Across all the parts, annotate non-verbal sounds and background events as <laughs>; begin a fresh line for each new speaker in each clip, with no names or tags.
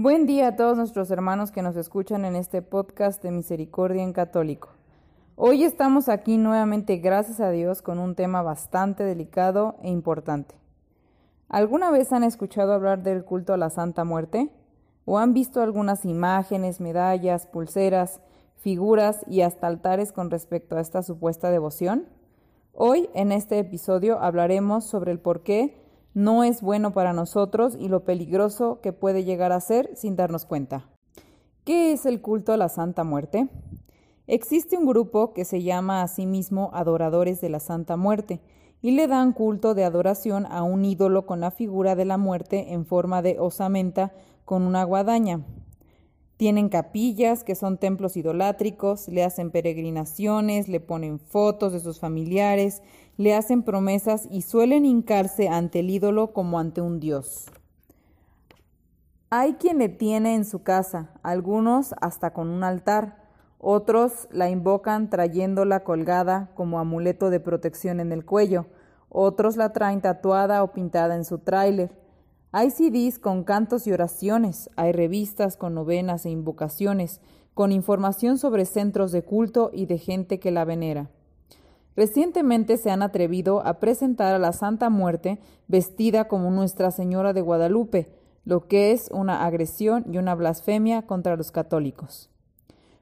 Buen día a todos nuestros hermanos que nos escuchan en este podcast de Misericordia en Católico. Hoy estamos aquí nuevamente, gracias a Dios, con un tema bastante delicado e importante. ¿Alguna vez han escuchado hablar del culto a la Santa Muerte? ¿O han visto algunas imágenes, medallas, pulseras, figuras y hasta altares con respecto a esta supuesta devoción? Hoy, en este episodio, hablaremos sobre el por qué no es bueno para nosotros y lo peligroso que puede llegar a ser sin darnos cuenta. ¿Qué es el culto a la Santa Muerte? Existe un grupo que se llama a sí mismo Adoradores de la Santa Muerte y le dan culto de adoración a un ídolo con la figura de la muerte en forma de osamenta con una guadaña. Tienen capillas que son templos idolátricos, le hacen peregrinaciones, le ponen fotos de sus familiares, le hacen promesas y suelen hincarse ante el ídolo como ante un dios. Hay quien le tiene en su casa, algunos hasta con un altar, otros la invocan trayéndola colgada como amuleto de protección en el cuello, otros la traen tatuada o pintada en su tráiler. Hay CDs con cantos y oraciones, hay revistas con novenas e invocaciones, con información sobre centros de culto y de gente que la venera. Recientemente se han atrevido a presentar a la Santa Muerte vestida como Nuestra Señora de Guadalupe, lo que es una agresión y una blasfemia contra los católicos.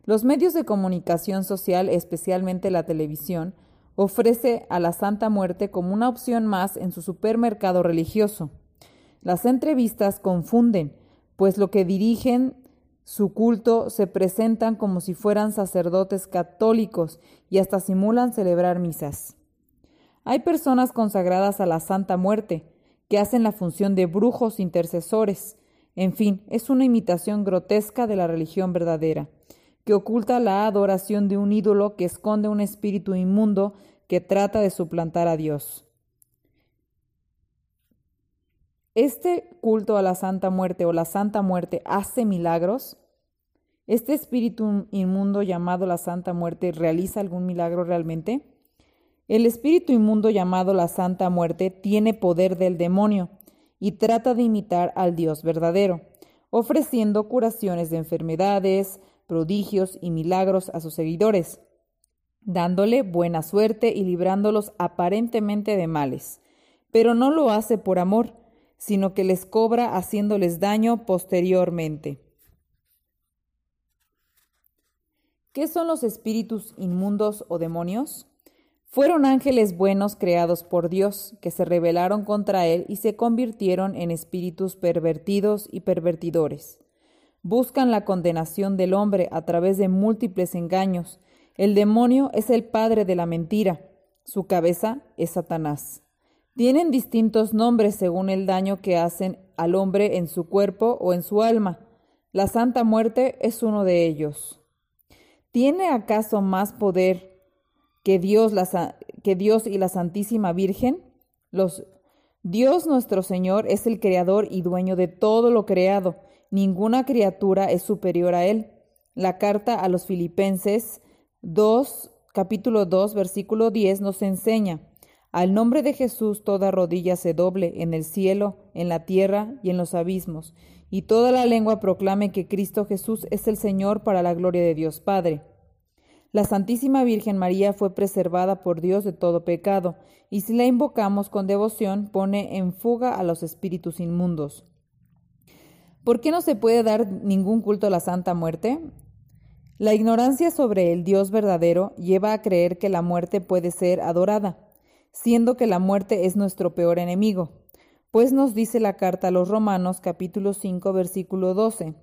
Los medios de comunicación social, especialmente la televisión, ofrece a la Santa Muerte como una opción más en su supermercado religioso. Las entrevistas confunden, pues lo que dirigen su culto se presentan como si fueran sacerdotes católicos y hasta simulan celebrar misas. Hay personas consagradas a la Santa Muerte, que hacen la función de brujos intercesores. En fin, es una imitación grotesca de la religión verdadera, que oculta la adoración de un ídolo que esconde un espíritu inmundo que trata de suplantar a Dios. ¿Este culto a la Santa Muerte o la Santa Muerte hace milagros? ¿Este espíritu inmundo llamado la Santa Muerte realiza algún milagro realmente? El espíritu inmundo llamado la Santa Muerte tiene poder del demonio y trata de imitar al Dios verdadero, ofreciendo curaciones de enfermedades, prodigios y milagros a sus seguidores, dándole buena suerte y librándolos aparentemente de males. Pero no lo hace por amor, sino que les cobra haciéndoles daño posteriormente. ¿Qué son los espíritus inmundos o demonios? Fueron ángeles buenos creados por Dios, que se rebelaron contra Él y se convirtieron en espíritus pervertidos y pervertidores. Buscan la condenación del hombre a través de múltiples engaños. El demonio es el padre de la mentira. Su cabeza es Satanás. Tienen distintos nombres según el daño que hacen al hombre en su cuerpo o en su alma. La Santa Muerte es uno de ellos. ¿Tiene acaso más poder que Dios, que Dios y la Santísima Virgen? Los, Dios nuestro Señor es el Creador y dueño de todo lo creado. Ninguna criatura es superior a Él. La carta a los Filipenses 2, capítulo 2, versículo 10 nos enseña. Al nombre de Jesús toda rodilla se doble en el cielo, en la tierra y en los abismos, y toda la lengua proclame que Cristo Jesús es el Señor para la gloria de Dios Padre. La Santísima Virgen María fue preservada por Dios de todo pecado, y si la invocamos con devoción pone en fuga a los espíritus inmundos. ¿Por qué no se puede dar ningún culto a la Santa Muerte? La ignorancia sobre el Dios verdadero lleva a creer que la muerte puede ser adorada siendo que la muerte es nuestro peor enemigo. Pues nos dice la carta a los Romanos capítulo 5 versículo 12.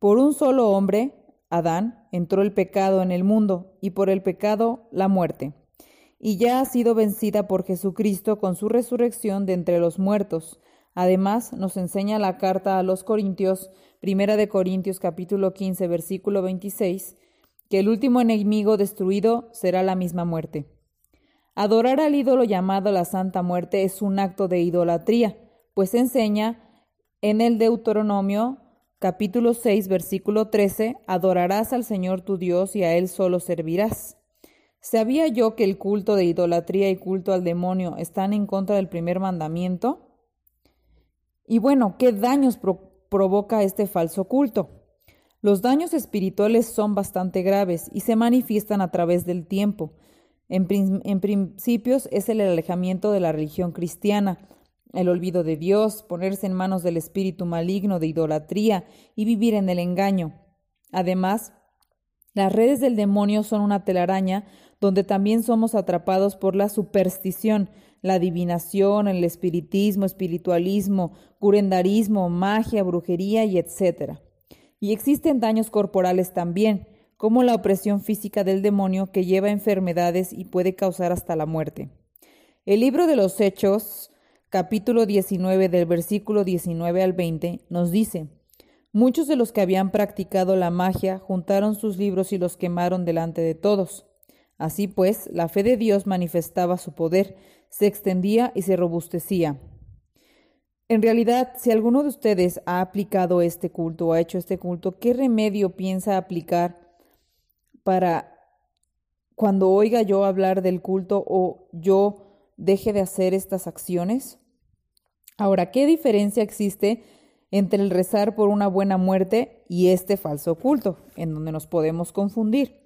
Por un solo hombre, Adán, entró el pecado en el mundo, y por el pecado la muerte. Y ya ha sido vencida por Jesucristo con su resurrección de entre los muertos. Además, nos enseña la carta a los Corintios, Primera de Corintios capítulo 15, versículo 26, que el último enemigo destruido será la misma muerte. Adorar al ídolo llamado la Santa Muerte es un acto de idolatría, pues enseña en el Deuteronomio capítulo 6, versículo 13, adorarás al Señor tu Dios y a Él solo servirás. ¿Sabía yo que el culto de idolatría y culto al demonio están en contra del primer mandamiento? Y bueno, ¿qué daños provoca este falso culto? Los daños espirituales son bastante graves y se manifiestan a través del tiempo. En, principios es el alejamiento de la religión cristiana, el olvido de Dios, ponerse en manos del espíritu maligno de idolatría y vivir en el engaño. Además, las redes del demonio son una telaraña donde también somos atrapados por la superstición, la adivinación, el espiritismo, espiritualismo, curendarismo, magia, brujería y etc. Y existen daños corporales también, como la opresión física del demonio que lleva enfermedades y puede causar hasta la muerte. El libro de los Hechos, capítulo 19 del versículo 19 al 20, nos dice, Muchos de los que habían practicado la magia juntaron sus libros y los quemaron delante de todos. Así pues, la fe de Dios manifestaba su poder, se extendía y se robustecía. En realidad, si alguno de ustedes ha aplicado este culto o ha hecho este culto, ¿qué remedio piensa aplicar para cuando oiga yo hablar del culto o yo deje de hacer estas acciones? Ahora, ¿qué diferencia existe entre el rezar por una buena muerte y este falso culto, en donde nos podemos confundir?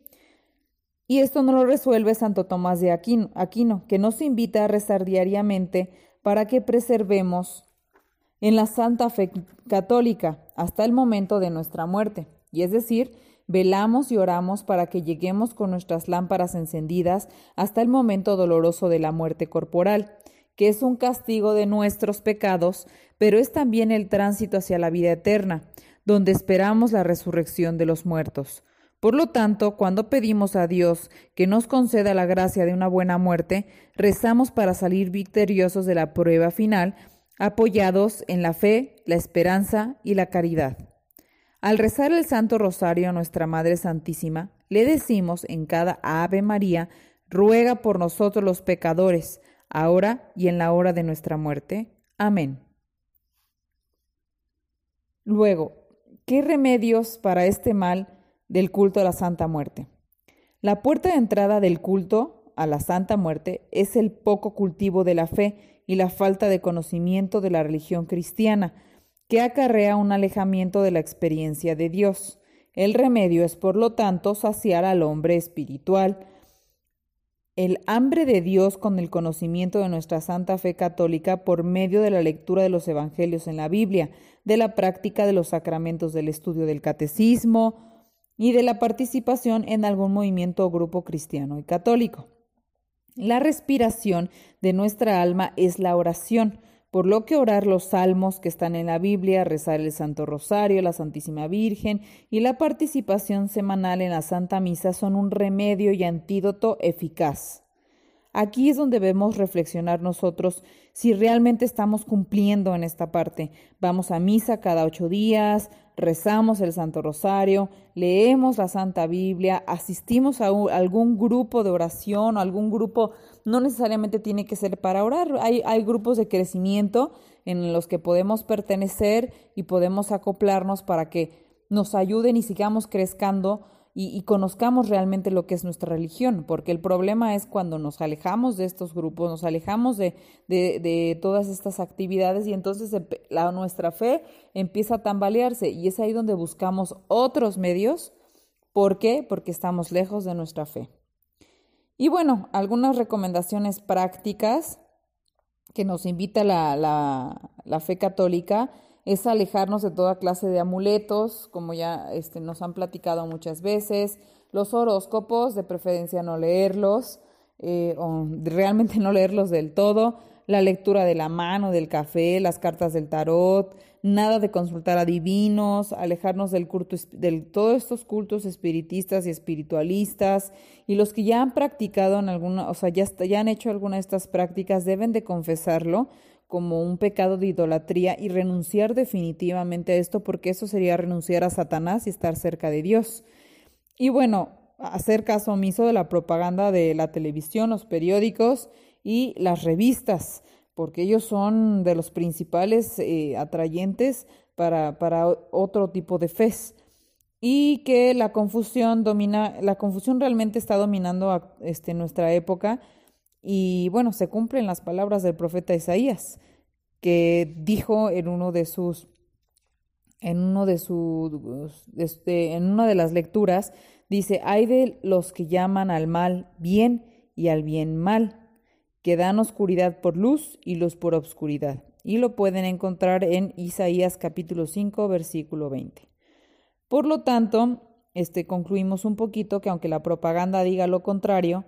Y esto no lo resuelve Santo Tomás de Aquino, Aquino, que nos invita a rezar diariamente para que preservemos en la santa fe católica hasta el momento de nuestra muerte. Y es decir, velamos y oramos para que lleguemos con nuestras lámparas encendidas hasta el momento doloroso de la muerte corporal, que es un castigo de nuestros pecados, pero es también el tránsito hacia la vida eterna, donde esperamos la resurrección de los muertos. Por lo tanto, cuando pedimos a Dios que nos conceda la gracia de una buena muerte, rezamos para salir victoriosos de la prueba final, apoyados en la fe, la esperanza y la caridad. Al rezar el Santo Rosario a nuestra Madre Santísima, le decimos en cada Ave María, ruega por nosotros los pecadores, ahora y en la hora de nuestra muerte. Amén. Luego, ¿qué remedios para este mal del culto a la Santa Muerte. La puerta de entrada del culto a la Santa Muerte es el poco cultivo de la fe y la falta de conocimiento de la religión cristiana, que acarrea un alejamiento de la experiencia de Dios. El remedio es, por lo tanto, saciar al hombre espiritual. El hambre de Dios con el conocimiento de nuestra santa fe católica por medio de la lectura de los evangelios en la Biblia, de la práctica de los sacramentos del estudio del catecismo, y de la participación en algún movimiento o grupo cristiano y católico. La respiración de nuestra alma es la oración, por lo que orar los salmos que están en la Biblia, rezar el Santo Rosario, la Santísima Virgen y la participación semanal en la Santa Misa son un remedio y antídoto eficaz. Aquí es donde debemos reflexionar nosotros si realmente estamos cumpliendo en esta parte. Vamos a misa cada ocho días, rezamos el Santo Rosario, leemos la Santa Biblia, asistimos a, algún grupo de oración o algún grupo, no necesariamente tiene que ser para orar, hay, hay grupos de crecimiento en los que podemos pertenecer y podemos acoplarnos para que nos ayuden y sigamos crezcando y, conozcamos realmente lo que es nuestra religión, porque el problema es cuando nos alejamos de estos grupos, nos alejamos de, de, todas estas actividades y entonces la, nuestra fe empieza a tambalearse y es ahí donde buscamos otros medios. ¿Por qué? Porque estamos lejos de nuestra fe. Y bueno, algunas recomendaciones prácticas que nos invita la, la, la fe católica es alejarnos de toda clase de amuletos, como ya este, nos han platicado muchas veces, los horóscopos, de preferencia no leerlos, eh, o realmente no leerlos del todo, la lectura de la mano, del café, las cartas del tarot, nada de consultar a divinos, alejarnos del culto, de todos estos cultos espiritistas y espiritualistas, y los que ya han practicado en alguna, o sea, ya, ya han hecho alguna de estas prácticas, deben de confesarlo, como un pecado de idolatría y renunciar definitivamente a esto porque eso sería renunciar a Satanás y estar cerca de Dios. Y bueno, hacer caso omiso de la propaganda de la televisión, los periódicos y las revistas, porque ellos son de los principales eh, atrayentes para, para otro tipo de fe y que la confusión domina, la confusión realmente está dominando este, nuestra época y bueno, se cumplen las palabras del profeta Isaías, que dijo en uno de sus, en uno de sus, este, en una de las lecturas, dice, hay de los que llaman al mal bien y al bien mal, que dan oscuridad por luz y luz por obscuridad. Y lo pueden encontrar en Isaías capítulo 5, versículo 20. Por lo tanto, este, concluimos un poquito que aunque la propaganda diga lo contrario,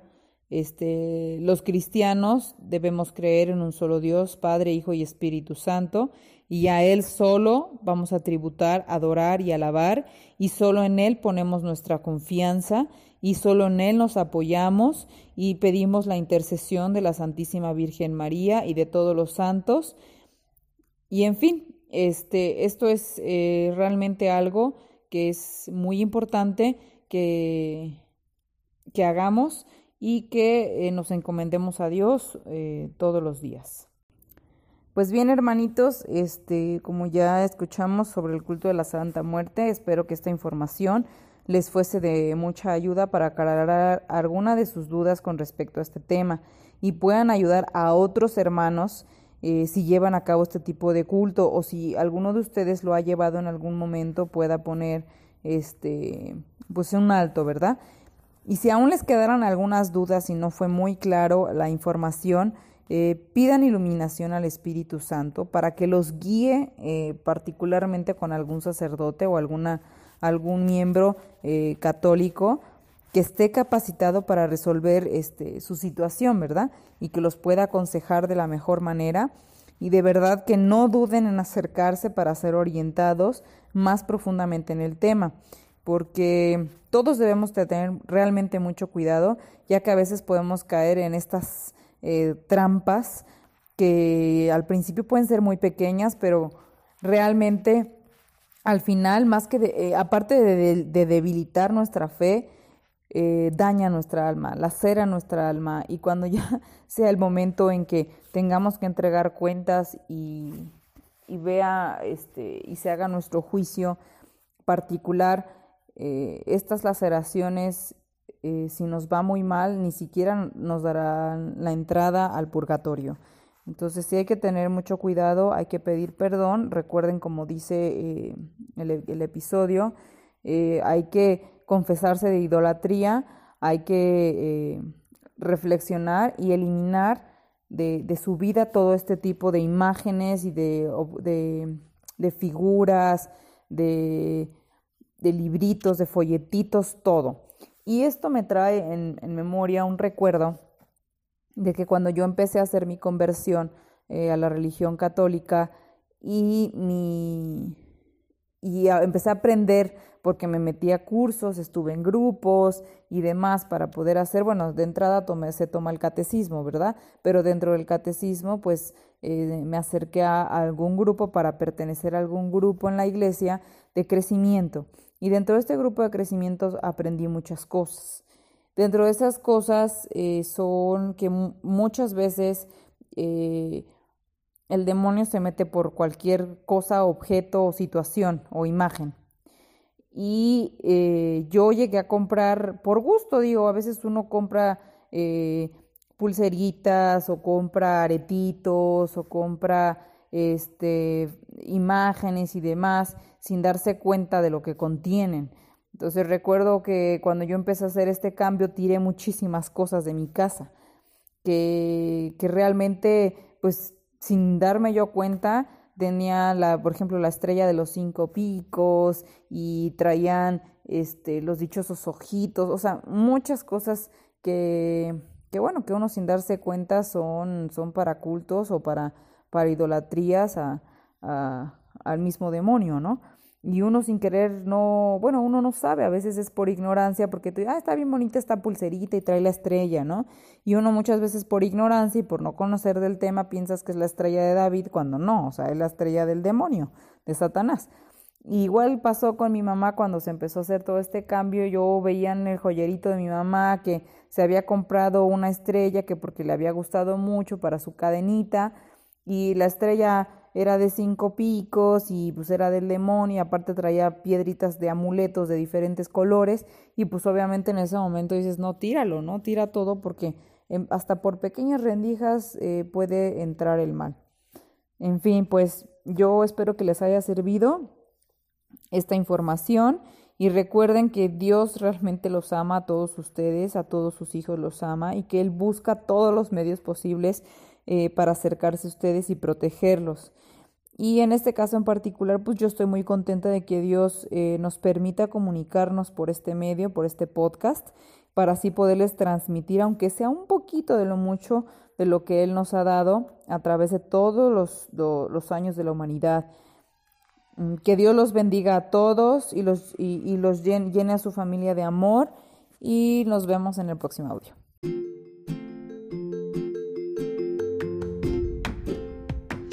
este, los cristianos debemos creer en un solo Dios, Padre, Hijo y Espíritu Santo, y a Él solo vamos a tributar, adorar y alabar, y solo en Él ponemos nuestra confianza, y solo en Él nos apoyamos y pedimos la intercesión de la Santísima Virgen María y de todos los santos. Y en fin, este, esto es eh, realmente algo que es muy importante que, que hagamos y que eh, nos encomendemos a Dios eh, todos los días. Pues bien, hermanitos, este, como ya escuchamos sobre el culto de la Santa Muerte, espero que esta información les fuese de mucha ayuda para aclarar alguna de sus dudas con respecto a este tema y puedan ayudar a otros hermanos eh, si llevan a cabo este tipo de culto o si alguno de ustedes lo ha llevado en algún momento pueda poner este pues un alto, ¿verdad? Y si aún les quedaran algunas dudas y no fue muy claro la información, eh, pidan iluminación al Espíritu Santo para que los guíe eh, particularmente con algún sacerdote o alguna, algún miembro eh, católico que esté capacitado para resolver este, su situación, ¿verdad? Y que los pueda aconsejar de la mejor manera. Y de verdad que no duden en acercarse para ser orientados más profundamente en el tema porque todos debemos tener realmente mucho cuidado, ya que a veces podemos caer en estas eh, trampas que al principio pueden ser muy pequeñas, pero realmente al final, más que eh, aparte de, debilitar nuestra fe, eh, daña nuestra alma, lacera nuestra alma y cuando ya <laughs> sea el momento en que tengamos que entregar cuentas y, y vea este y se haga nuestro juicio particular, eh, estas laceraciones, si nos va muy mal, ni siquiera nos darán la entrada al purgatorio. Entonces sí hay que tener mucho cuidado, hay que pedir perdón. Recuerden, como dice eh, el, episodio, hay que confesarse de idolatría, hay que reflexionar y eliminar de, su vida todo este tipo de imágenes y de, de figuras, de de libritos, de folletitos, todo. Y esto me trae en, memoria un recuerdo de que cuando yo empecé a hacer mi conversión eh, a la religión católica y mi y empecé a aprender porque me metí a cursos, estuve en grupos y demás para poder hacer, bueno, de entrada tomé, se toma el catecismo, ¿verdad? Pero dentro del catecismo, pues eh, me acerqué a algún grupo para pertenecer a algún grupo en la iglesia de crecimiento. Y dentro de este grupo de crecimiento aprendí muchas cosas. Dentro de esas cosas eh, son que muchas veces eh, el demonio se mete por cualquier cosa, objeto o situación o imagen. Y eh, yo llegué a comprar por gusto, digo, a veces uno compra pulseritas o compra aretitos o compra este, imágenes y demás sin darse cuenta de lo que contienen. Entonces recuerdo que cuando yo empecé a hacer este cambio tiré muchísimas cosas de mi casa que, que realmente pues sin darme yo cuenta tenía la, por ejemplo, la estrella de los cinco picos y traían este, los dichosos ojitos, o sea, muchas cosas que, que bueno, que uno sin darse cuenta son, son para cultos o para, para idolatrías a, al mismo demonio, ¿no? Y uno sin querer no, bueno, uno no sabe, a veces es por ignorancia, porque tú, ah, está bien bonita esta pulserita y trae la estrella, ¿no? Y uno muchas veces por ignorancia y por no conocer del tema piensas que es la estrella de David cuando no, o sea, es la estrella del demonio, de Satanás. igual pasó con mi mamá cuando se empezó a hacer todo este cambio, yo veía en el joyerito de mi mamá que se había comprado una estrella que porque le había gustado mucho para su cadenita y la estrella era de cinco picos y pues era del demonio y aparte traía piedritas de amuletos de diferentes colores y pues obviamente en ese momento dices, no, tíralo, ¿no? Tira todo porque em, hasta por pequeñas rendijas eh, puede entrar el mal. En fin, pues yo espero que les haya servido esta información y recuerden que Dios realmente los ama a todos ustedes, a todos sus hijos los ama y que Él busca todos los medios posibles eh, para acercarse a ustedes y protegerlos. Y en este caso en particular, pues yo estoy muy contenta de que Dios eh, nos permita comunicarnos por este medio, por este podcast, para así poderles transmitir, aunque sea un poquito de lo mucho de lo que Él nos ha dado a través de todos los, los años de la humanidad. Mm, que Dios los bendiga a todos y los, y los llene a su familia de amor y nos vemos en el próximo audio.